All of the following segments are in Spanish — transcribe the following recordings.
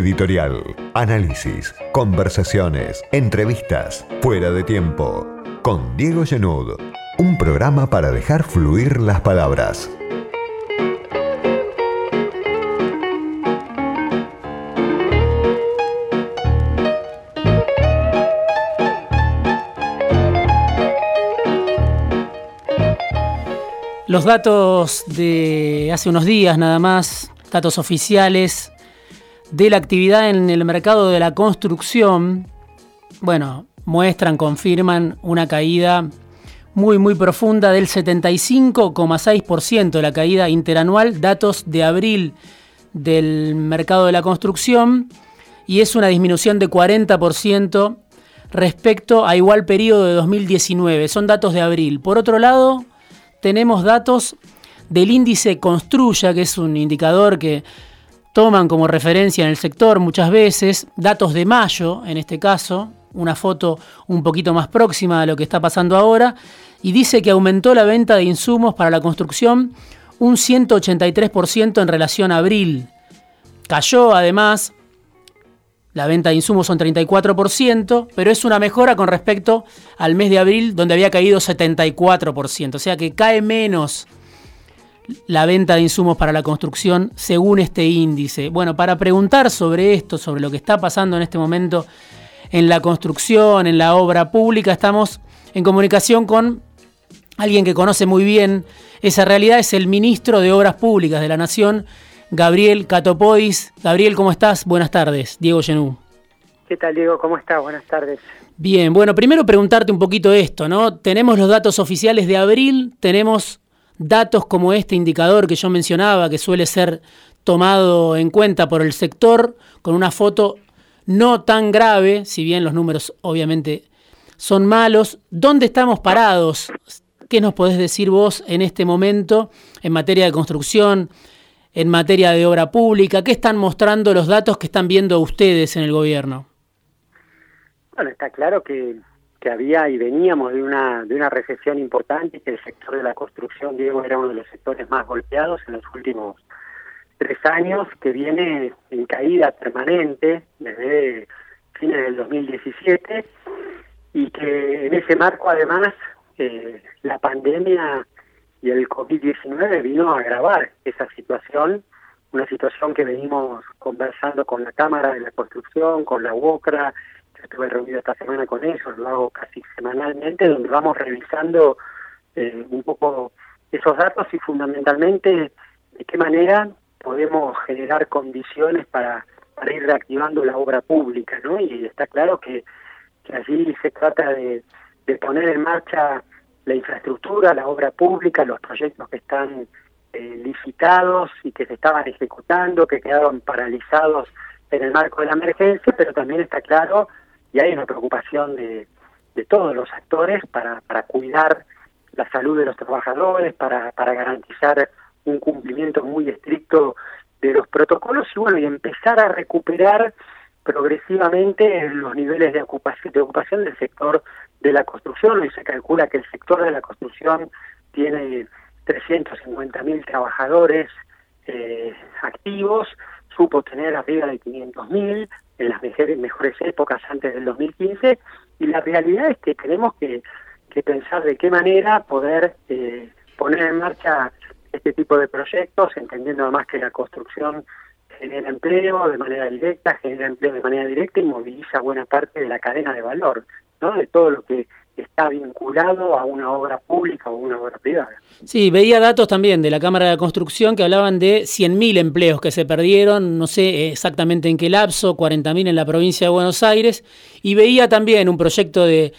Editorial, análisis, conversaciones, entrevistas, fuera de tiempo. Con Diego Genud, un programa para dejar fluir las palabras. Los datos de hace unos días nada más, datos oficiales de la actividad en el mercado de la construcción, bueno, muestran, confirman una caída muy, muy profunda del 75,6% de la caída interanual, datos de abril del mercado de la construcción, y es una disminución de 40% respecto a igual periodo de 2019. Son datos de abril. Por otro lado, tenemos datos del índice Construya, que es un indicador que toman como referencia en el sector muchas veces, datos de mayo en este caso, una foto un poquito más próxima a lo que está pasando ahora, y dice que aumentó la venta de insumos para la construcción un 183% en relación a abril. Cayó además la venta de insumos son 34%, pero es una mejora con respecto al mes de abril donde había caído 74%. O sea que cae menos la venta de insumos para la construcción según este índice. Bueno, para preguntar sobre esto, sobre lo que está pasando en este momento en la construcción, en la obra pública, estamos en comunicación con alguien que conoce muy bien esa realidad, es el ministro de Obras Públicas de la Nación, Gabriel Catopodis. Gabriel, ¿cómo estás? Buenas tardes. Diego Genú. ¿Qué tal, Diego? ¿Cómo estás? Buenas tardes. Bien, bueno, primero preguntarte un poquito esto, ¿no? Tenemos los datos oficiales de abril, tenemos datos como este indicador que yo mencionaba, que suele ser tomado en cuenta por el sector, con una foto no tan grave, si bien los números obviamente son malos. ¿Dónde estamos parados? ¿Qué nos podés decir vos en este momento en materia de construcción, en materia de obra pública? ¿Qué están mostrando los datos que están viendo ustedes en el gobierno? Bueno, está claro que, que había y veníamos de una, de una recesión importante y que el sector de la construcción, Diego, era uno de los sectores más golpeados en los últimos tres años, que viene en caída permanente desde fines del 2017 y que en ese marco además eh, la pandemia y el COVID-19 vino a agravar esa situación, una situación que venimos conversando con la Cámara de la Construcción, con la UOCRA, estuve reunido esta semana con ellos, lo hago casi semanalmente, donde vamos revisando eh, un poco esos datos y fundamentalmente de qué manera podemos generar condiciones para, ir reactivando la obra pública, ¿no? Y está claro que, que allí se trata de, de poner en marcha la infraestructura, la obra pública, los proyectos que están eh, licitados y que se estaban ejecutando, que quedaron paralizados en el marco de la emergencia, pero también está claro y hay una preocupación de, todos los actores para, cuidar la salud de los trabajadores, para, garantizar un cumplimiento muy estricto de los protocolos y bueno, y empezar a recuperar progresivamente los niveles de ocupación, de ocupación del sector de la construcción. Hoy se calcula que el sector de la construcción tiene 350 mil trabajadores eh, activos, supo tener arriba de 500 mil en las mejores, mejores épocas antes del 2015 y la realidad es que tenemos que, que pensar de qué manera poder eh, poner en marcha este tipo de proyectos, entendiendo además que la construcción genera empleo de manera directa, genera empleo de manera directa y moviliza buena parte de la cadena de valor, ¿no? de todo lo que está vinculado a una obra pública o una obra privada. Sí, veía datos también de la Cámara de Construcción que hablaban de 100.000 empleos que se perdieron, no sé exactamente en qué lapso, 40.000 en la provincia de Buenos Aires, y veía también un proyecto de,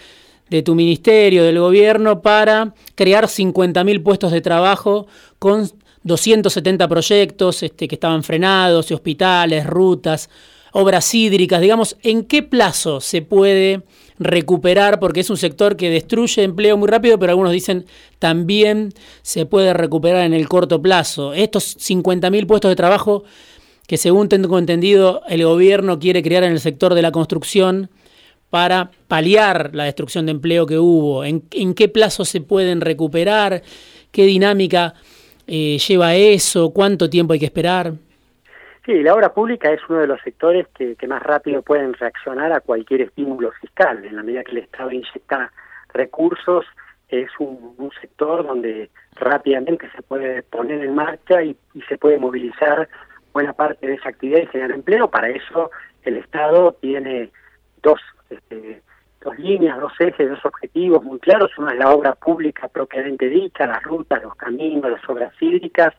de tu ministerio, del gobierno, para crear 50.000 puestos de trabajo con 270 proyectos este, que estaban frenados, hospitales, rutas, obras hídricas, digamos, ¿en qué plazo se puede recuperar? Porque es un sector que destruye empleo muy rápido, pero algunos dicen también se puede recuperar en el corto plazo. Estos 50.000 puestos de trabajo que según tengo entendido el gobierno quiere crear en el sector de la construcción para paliar la destrucción de empleo que hubo, ¿en, qué plazo se pueden recuperar? ¿Qué dinámica eh, lleva eso? ¿Cuánto tiempo hay que esperar? Sí, la obra pública es uno de los sectores que, más rápido pueden reaccionar a cualquier estímulo fiscal. En la medida que el Estado inyecta recursos, es un, sector donde rápidamente se puede poner en marcha y, se puede movilizar buena parte de esa actividad y generar empleo. Para eso el Estado tiene dos, este, dos líneas, dos ejes, dos objetivos muy claros. Uno es la obra pública propiamente dicha, las rutas, los caminos, las obras hídricas,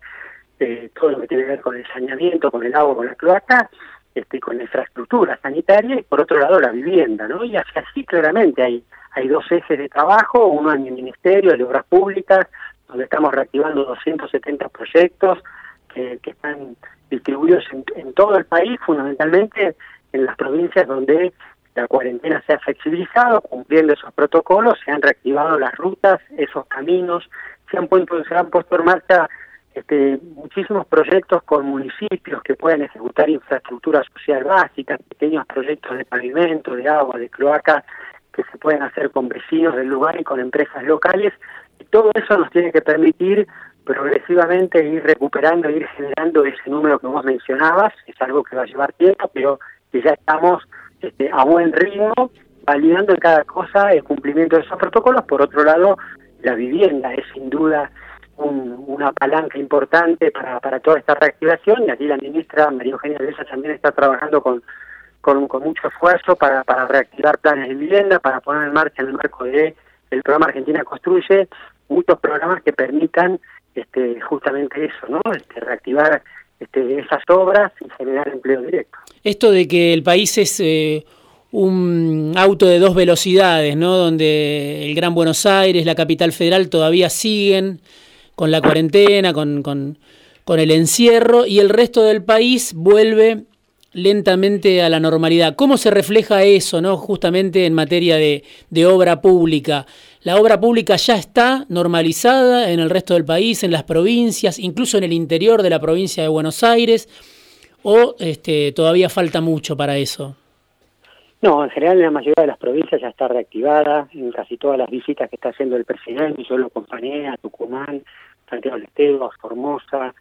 eh, todo lo que tiene que ver con el saneamiento, con el agua, con la cloaca, este, con la infraestructura sanitaria y por otro lado la vivienda, ¿no? Y así, claramente hay, hay dos ejes de trabajo, uno en el Ministerio de Obras Públicas, donde estamos reactivando 270 proyectos que, están distribuidos en, todo el país, fundamentalmente en las provincias donde la cuarentena se ha flexibilizado, cumpliendo esos protocolos, se han reactivado las rutas, esos caminos, se han puesto, se han puesto en marcha este, muchísimos proyectos con municipios que pueden ejecutar infraestructura social básica, pequeños proyectos de pavimento, de agua, de cloaca, que se pueden hacer con vecinos del lugar y con empresas locales. Y todo eso nos tiene que permitir progresivamente ir recuperando, ir generando ese número que vos mencionabas. Es algo que va a llevar tiempo, pero que ya estamos este, a buen ritmo, validando en cada cosa el cumplimiento de esos protocolos. Por otro lado, la vivienda es sin duda una palanca importante para, para toda esta reactivación y aquí la ministra María Eugenia Leza también está trabajando con, con, mucho esfuerzo para, para reactivar planes de vivienda, para poner en marcha en el marco de el programa Argentina Construye muchos programas que permitan este, justamente eso, ¿no? Este, reactivar este, esas obras y generar empleo directo. Esto de que el país es eh, un auto de dos velocidades, ¿no? Donde el Gran Buenos Aires, la capital federal todavía siguen con la cuarentena, con, con, con el encierro, y el resto del país vuelve lentamente a la normalidad. ¿Cómo se refleja eso, no? justamente en materia de, de, obra pública? La obra pública ya está normalizada en el resto del país, en las provincias, incluso en el interior de la provincia de Buenos Aires, o este, todavía falta mucho para eso. No, en general en la mayoría de las provincias ya está reactivada, en casi todas las visitas que está haciendo el presidente, yo lo acompañé a Tucumán, Santiago del Estero, a Formosa,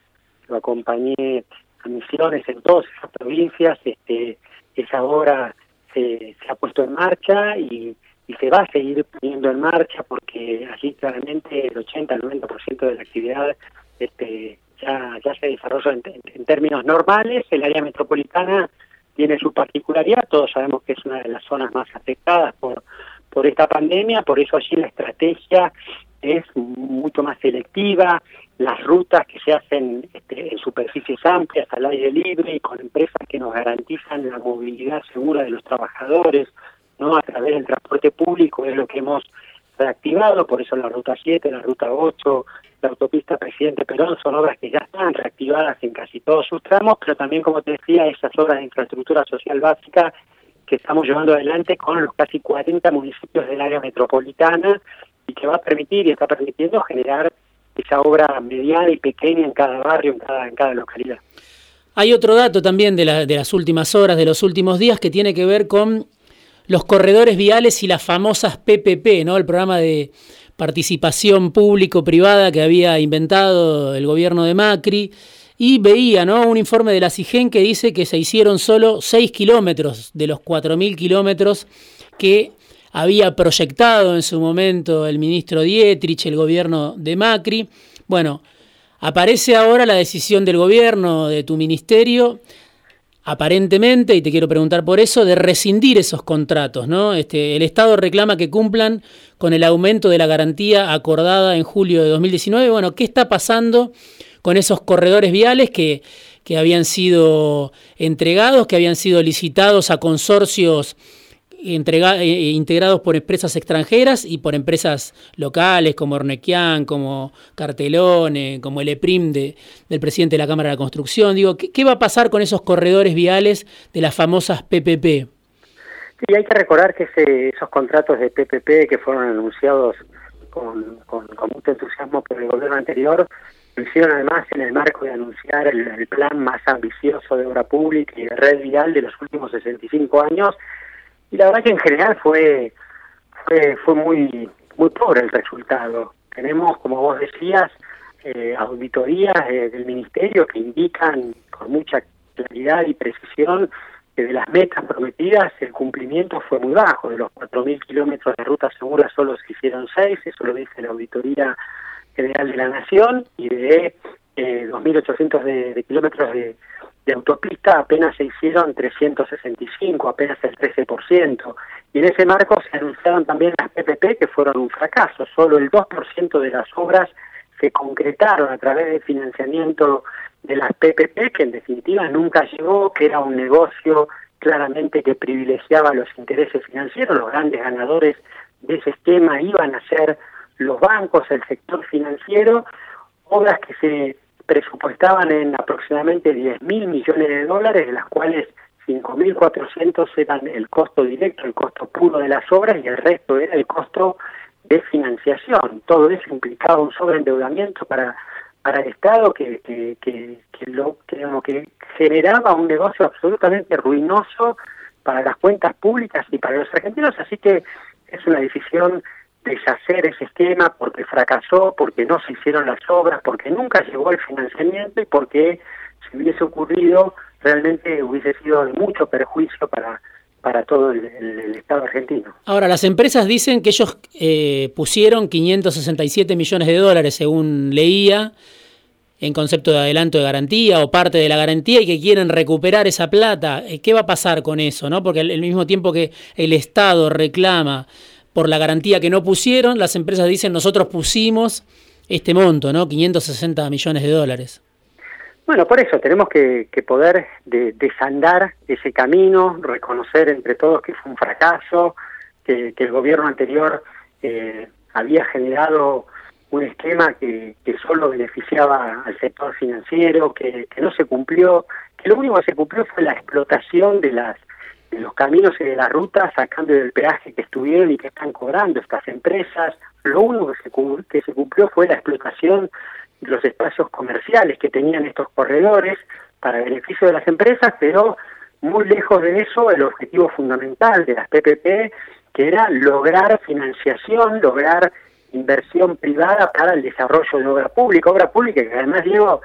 lo acompañé a Misiones, en todas esas provincias, este, esa obra se, ha puesto en marcha y, se va a seguir poniendo en marcha porque allí claramente el 80 al 90% de la actividad este, ya, ya se desarrolla en términos normales, el área metropolitana tiene su particularidad, todos sabemos que es una de las zonas más afectadas por, por esta pandemia, por eso allí la estrategia es mucho más selectiva, las rutas que se hacen este, en superficies amplias, al aire libre y con empresas que nos garantizan la movilidad segura de los trabajadores, no a través del transporte público es lo que hemos reactivado, por eso la ruta 7, la ruta 8, la autopista Presidente Perón son obras que ya están reactivadas en casi todos sus tramos, pero también, como te decía, esas obras de infraestructura social básica que estamos llevando adelante con los casi 40 municipios del área metropolitana y que va a permitir y está permitiendo generar esa obra mediana y pequeña en cada barrio, en cada, localidad. Hay otro dato también de las últimas horas, de los últimos días, que tiene que ver con los corredores viales y las famosas PPP, ¿no? El programa de participación público-privada que había inventado el gobierno de Macri. Y veía ¿no? un informe de la CIGEN que dice que se hicieron solo 6 kilómetros de los 4.000 kilómetros que había proyectado en su momento el ministro Dietrich, el gobierno de Macri. Bueno, aparece ahora la decisión del gobierno, de tu ministerio, aparentemente, y te quiero preguntar por eso, de rescindir esos contratos. ¿no? Este, el Estado reclama que cumplan con el aumento de la garantía acordada en julio de 2019. Bueno, ¿qué está pasando con esos corredores viales que, que habían sido entregados, que habían sido licitados a consorcios eh, eh, integrados por empresas extranjeras y por empresas locales como Ornequian, como Cartelone, como el EPRIM de, del presidente de la Cámara de la Construcción. Digo, ¿qué, va a pasar con esos corredores viales de las famosas PPP? Sí, hay que recordar que esos contratos de PPP que fueron anunciados con, mucho entusiasmo por el gobierno anterior, hicieron además en el marco de anunciar el, el, plan más ambicioso de obra pública y de red vial de los últimos 65 años y la verdad que en general fue fue, muy muy pobre el resultado. Tenemos, como vos decías, eh, auditorías del ministerio que indican con mucha claridad y precisión que de las metas prometidas el cumplimiento fue muy bajo. De los 4.000 kilómetros de ruta segura solo se hicieron 6, eso lo dice la Auditoría General de la Nación, y de eh, 2.800 de, de kilómetros de, de autopista apenas se hicieron 365, apenas el 13%. Y en ese marco se anunciaron también las PPP que fueron un fracaso. Solo el 2% de las obras se concretaron a través del financiamiento de las PPP, que en definitiva nunca llegó, que era un negocio claramente que privilegiaba los intereses financieros. Los grandes ganadores de ese esquema iban a ser los bancos, el sector financiero, obras que se presupuestaban en aproximadamente 10 mil millones de dólares, de las cuales 5.400 eran el costo directo, el costo puro de las obras y el resto era el costo de financiación. Todo eso implicaba un sobreendeudamiento para para el Estado que, que, que, que lo que, que generaba un negocio absolutamente ruinoso para las cuentas públicas y para los argentinos, así que es una decisión deshacer ese esquema porque fracasó, porque no se hicieron las obras, porque nunca llegó el financiamiento y porque si hubiese ocurrido realmente hubiese sido de mucho perjuicio para para todo el, Estado argentino. Ahora, las empresas dicen que ellos eh, pusieron 567 millones de dólares, según leía, en concepto de adelanto de garantía o parte de la garantía y que quieren recuperar esa plata. Eh, ¿Qué va a pasar con eso? ¿no? Porque al mismo tiempo que el Estado reclama por la garantía que no pusieron, las empresas dicen nosotros pusimos este monto, ¿no? 560 millones de dólares. Bueno, por eso tenemos que, poder de, desandar ese camino, reconocer entre todos que fue un fracaso, que, el gobierno anterior eh, había generado un esquema que, solo beneficiaba al sector financiero, que, no se cumplió, que lo único que se cumplió fue la explotación de las los caminos y de las rutas a cambio del peaje que estuvieron y que están cobrando estas empresas. Lo único que se, que se cumplió fue la explotación de los espacios comerciales que tenían estos corredores para beneficio de las empresas, pero muy lejos de eso el objetivo fundamental de las PPP, que era lograr financiación, lograr inversión privada para el desarrollo de obra pública, obra pública que además digo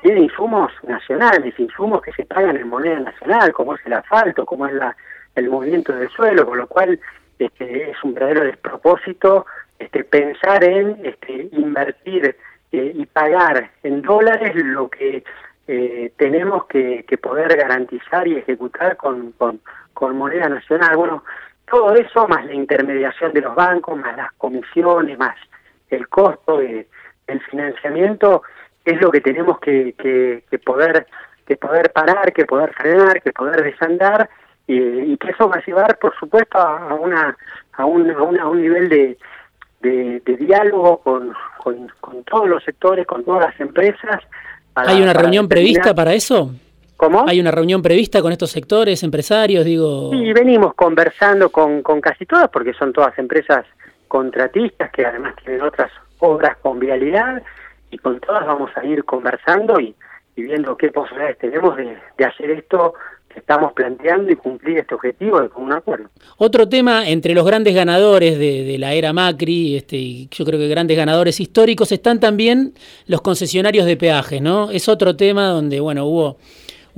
tiene insumos nacionales, insumos que se pagan en moneda nacional, como es el asfalto, como es la, el movimiento del suelo, con lo cual este, es un verdadero despropósito este, pensar en este, invertir eh, y pagar en dólares lo que eh, tenemos que, poder garantizar y ejecutar con moneda nacional. Bueno, todo eso, más la intermediación de los bancos, más las comisiones, más el costo de, del financiamiento, es lo que tenemos que, que, que poder que poder parar, que poder frenar, que poder desandar y, y que eso va a llevar, por supuesto, a, una a un, a, una, a un nivel de, de, de diálogo con, con, con, todos los sectores, con todas las empresas. Para, ¿Hay una reunión prevista para eso? ¿Cómo? ¿Hay una reunión prevista con estos sectores, empresarios, digo? Sí, venimos conversando con, con casi todas, porque son todas empresas contratistas que además tienen otras obras con vialidad y con todas vamos a ir conversando y, viendo qué posibilidades tenemos de, de, hacer esto que estamos planteando y cumplir este objetivo de común acuerdo. Otro tema, entre los grandes ganadores de, de la era Macri, este, y yo creo que grandes ganadores históricos, están también los concesionarios de peajes, ¿no? Es otro tema donde, bueno, hubo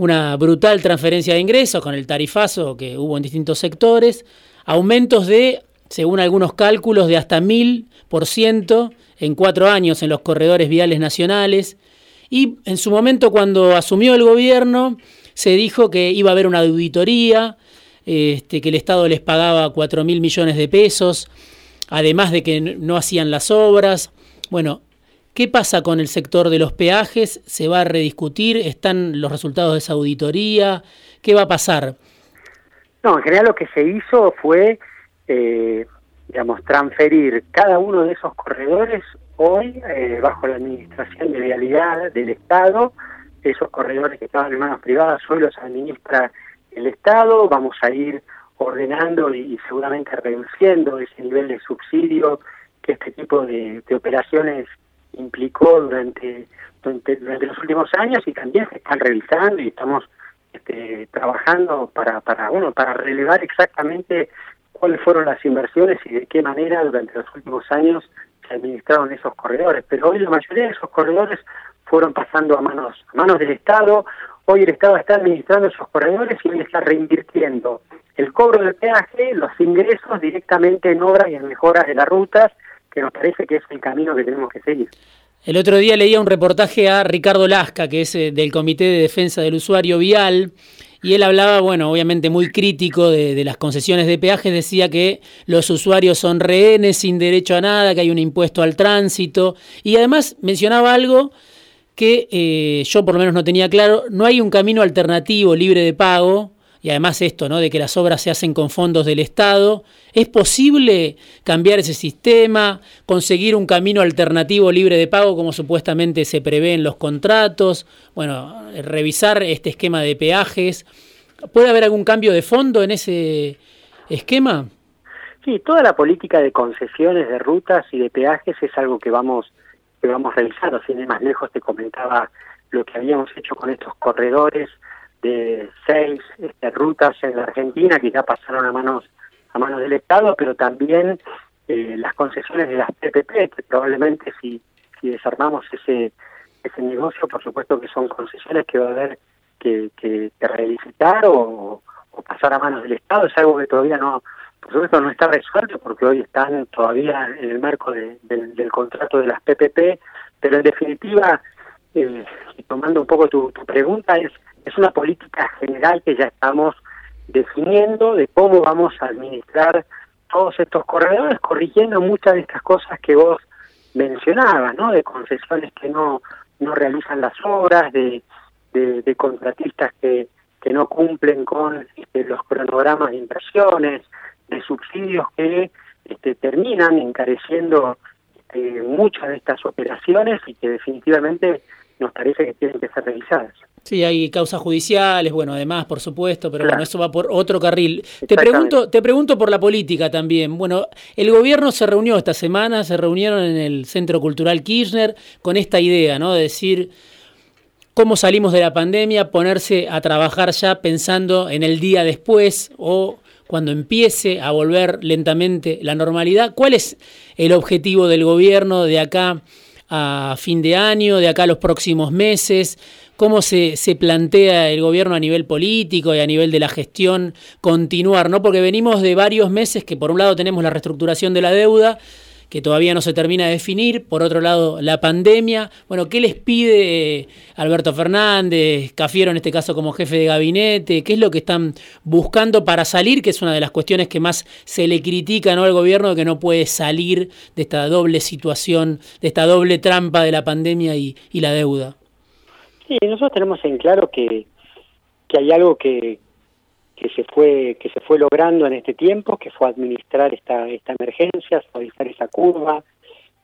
una brutal transferencia de ingresos con el tarifazo que hubo en distintos sectores, aumentos de, según algunos cálculos, de hasta mil por ciento en cuatro años en los corredores viales nacionales. Y en su momento, cuando asumió el gobierno, se dijo que iba a haber una auditoría, este, que el Estado les pagaba 4 mil millones de pesos, además de que no hacían las obras. Bueno, ¿qué pasa con el sector de los peajes? ¿Se va a rediscutir? ¿Están los resultados de esa auditoría? ¿Qué va a pasar? No, en general lo que se hizo fue eh, digamos, transferir cada uno de esos corredores hoy eh, bajo la administración de vialidad del Estado, esos corredores que estaban en manos privadas hoy los administra el Estado, vamos a ir ordenando y, seguramente reduciendo ese nivel de subsidio que este tipo de, de operaciones implicó durante, durante, durante los últimos años y también se están revisando y estamos este, trabajando para, para, bueno, para relevar exactamente cuáles fueron las inversiones y de qué manera durante los últimos años se administraron esos corredores. Pero hoy la mayoría de esos corredores fueron pasando a manos, a manos del Estado hoy el Estado está administrando esos corredores y hoy está reinvirtiendo el cobro del peaje, los ingresos directamente en obras y en mejoras de las rutas, que nos parece que es el camino que tenemos que seguir. El otro día leía un reportaje a Ricardo Lasca, que es eh, del Comité de Defensa del Usuario Vial, y él hablaba, bueno, obviamente muy crítico de, las concesiones de peajes, decía que los usuarios son rehenes sin derecho a nada, que hay un impuesto al tránsito, y además mencionaba algo que eh, yo por lo menos no tenía claro, no hay un camino alternativo libre de pago y además esto, ¿no? De que las obras se hacen con fondos del Estado. ¿Es posible cambiar ese sistema, conseguir un camino alternativo libre de pago como supuestamente se prevé en los contratos? Bueno, revisar este esquema de peajes. ¿Puede haber algún cambio de fondo en ese esquema? Sí, toda la política de concesiones de rutas y de peajes es algo que vamos que vamos revisando. Sin ir más lejos te comentaba lo que habíamos hecho con estos corredores de seis este, rutas en la Argentina que ya pasaron a manos a manos del Estado, pero también eh, las concesiones de las PPP, que probablemente si, si desarmamos ese ese negocio, por supuesto que son concesiones que va a haber que, que, o, pasar a manos del Estado, es algo que todavía no, por supuesto no está resuelto porque hoy están todavía en el marco del contrato de las PPP, pero en definitiva, eh, tomando un poco tu, tu pregunta, es es una política general que ya estamos definiendo de cómo vamos a administrar todos estos corredores, corrigiendo muchas de estas cosas que vos mencionabas, ¿no? De concesiones que no, no realizan las obras, de, de, contratistas que, que no cumplen con este, los cronogramas de inversiones, de subsidios que este, terminan encareciendo este, muchas de estas operaciones y que definitivamente nos parece que tienen que ser revisadas. Sí, hay causas judiciales, bueno, además, por supuesto, pero bueno, eso va por otro carril. Te pregunto, te pregunto por la política también. Bueno, el gobierno se reunió esta semana, se reunieron en el Centro Cultural Kirchner con esta idea, ¿no? De decir cómo salimos de la pandemia, ponerse a trabajar ya pensando en el día después o cuando empiece a volver lentamente la normalidad. ¿Cuál es el objetivo del gobierno de acá a fin de año, de acá a los próximos meses? cómo se, se, plantea el gobierno a nivel político y a nivel de la gestión continuar, ¿no? Porque venimos de varios meses que por un lado tenemos la reestructuración de la deuda, que todavía no se termina de definir, por otro lado la pandemia. Bueno, ¿qué les pide Alberto Fernández, Cafiero en este caso como jefe de gabinete? ¿Qué es lo que están buscando para salir? Que es una de las cuestiones que más se le critica ¿no? al gobierno, que no puede salir de esta doble situación, de esta doble trampa de la pandemia y la deuda. Sí, nosotros tenemos en claro que, que hay algo que, que se fue que se fue logrando en este tiempo, que fue administrar esta esta emergencia, suavizar esa curva,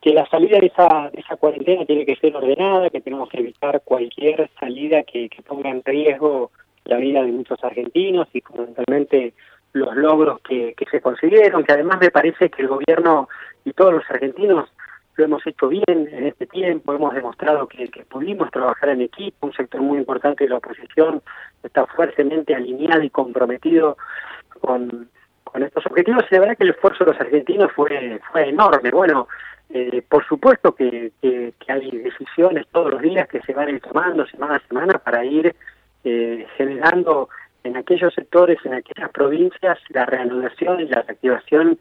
que la salida de esa de esa cuarentena tiene que ser ordenada, que tenemos que evitar cualquier salida que, que ponga en riesgo la vida de muchos argentinos y fundamentalmente los logros que, que se consiguieron, que además me parece que el gobierno y todos los argentinos lo hemos hecho bien en este tiempo, hemos demostrado que, pudimos trabajar en equipo, un sector muy importante de la oposición está fuertemente alineado y comprometido con, estos objetivos y la verdad que el esfuerzo de los argentinos fue, fue enorme. Bueno, eh, por supuesto que, que, hay decisiones todos los días que se van a ir tomando semana a semana para ir eh, generando en aquellos sectores, en aquellas provincias, la reanudación y la reactivación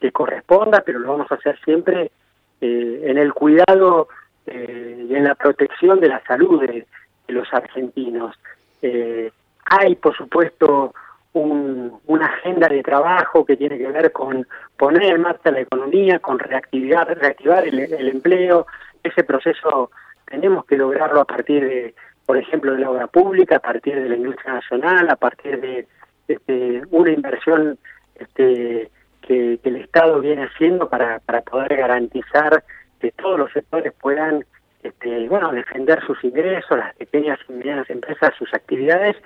que corresponda, pero lo vamos a hacer siempre eh, en el cuidado eh, y en la protección de la salud de, los argentinos. Eh, hay, por supuesto, una agenda de trabajo que tiene que ver con poner en marcha la economía, con reactivar, reactivar el, empleo. Ese proceso tenemos que lograrlo a partir de, por ejemplo, de la obra pública, a partir de la industria nacional, a partir de este, una inversión este, que, el Estado viene haciendo para, para poder garantizar que todos los sectores puedan este, bueno, defender sus ingresos, las pequeñas y medianas empresas, sus actividades,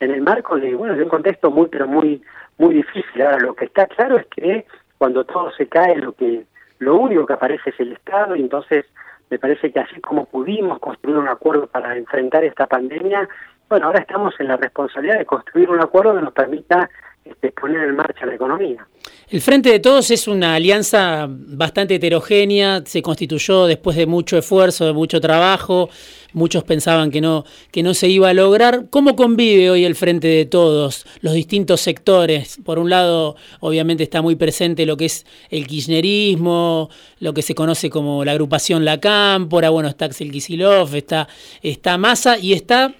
en el marco de, bueno, de un contexto muy, pero muy, muy difícil. Ahora, lo que está claro es que cuando todo se cae, lo que, lo único que aparece es el Estado, y entonces me parece que así como pudimos construir un acuerdo para enfrentar esta pandemia, bueno, ahora estamos en la responsabilidad de construir un acuerdo que nos permita este, poner en marcha la economía. El Frente de Todos es una alianza bastante heterogénea, se constituyó después de mucho esfuerzo, de mucho trabajo, muchos pensaban que no, que no se iba a lograr. ¿Cómo convive hoy el Frente de Todos, los distintos sectores? Por un lado, obviamente está muy presente lo que es el kirchnerismo, lo que se conoce como la agrupación La Cámpora, bueno, está Axel Kisilov, está, está Massa y está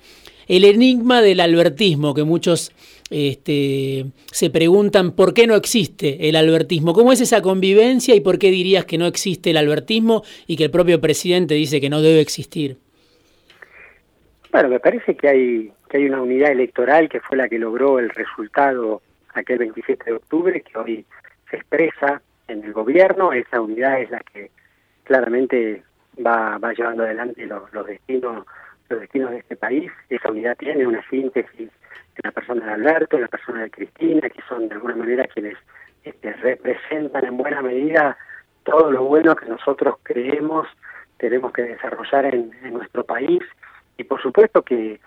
el enigma del albertismo que muchos este, se preguntan por qué no existe el albertismo. ¿Cómo es esa convivencia y por qué dirías que no existe el albertismo y que el propio presidente dice que no debe existir? Bueno, me parece que hay, que hay una unidad electoral que fue la que logró el resultado aquel 27 de octubre, que hoy se expresa en el gobierno. Esa unidad es la que claramente va, va llevando adelante los, los destinos los destinos de este país. Esa unidad tiene una síntesis la persona de Alberto, la persona de Cristina, que son de alguna manera quienes este, representan en buena medida todo lo bueno que nosotros creemos tenemos que desarrollar en, nuestro país. Y por supuesto que,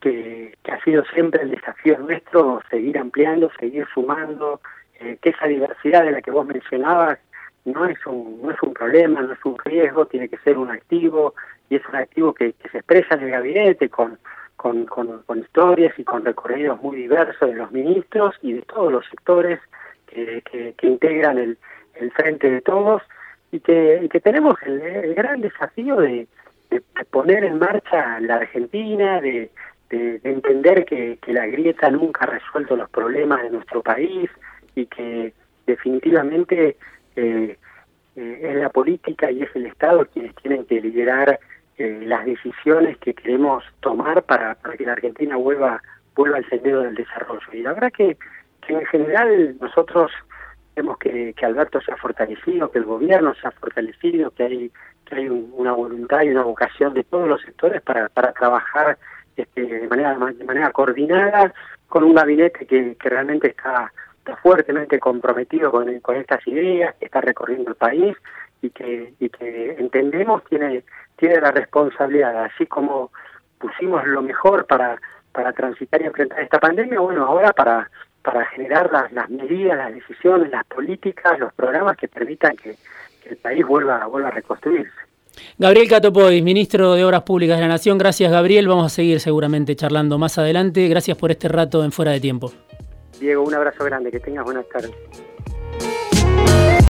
que, ha sido siempre el desafío nuestro seguir ampliando, seguir sumando, eh, que esa diversidad de la que vos mencionabas no es un no es un problema, no es un riesgo, tiene que ser un activo y es un activo que se expresa en el gabinete con con, con, historias y con recorridos muy diversos de los ministros y de todos los sectores que, integran el, el, frente de todos y que, tenemos el, gran desafío de, poner en marcha la Argentina, de, de, entender que, que, la grieta nunca ha resuelto los problemas de nuestro país y que definitivamente eh, eh, es la política y es el Estado quienes tienen que liderar eh, las decisiones que queremos tomar para, para, que la Argentina vuelva vuelva al sendero del desarrollo. Y la verdad que, que en general nosotros vemos que, que, Alberto se ha fortalecido, que el gobierno se ha fortalecido, que hay que hay una voluntad y una vocación de todos los sectores para, para trabajar este, de manera de manera coordinada con un gabinete que, que realmente está, está fuertemente comprometido con, con estas ideas, que está recorriendo el país y que, y que entendemos tiene tiene la responsabilidad, así como pusimos lo mejor para, para transitar y enfrentar esta pandemia, bueno, ahora para, para generar las, las medidas, las decisiones, las políticas, los programas que permitan que, el país vuelva, vuelva a reconstruirse. Gabriel Catopoy, ministro de Obras Públicas de la Nación. Gracias, Gabriel. Vamos a seguir seguramente charlando más adelante. Gracias por este rato en Fuera de Tiempo. Diego, un abrazo grande. Que tengas buenas tardes.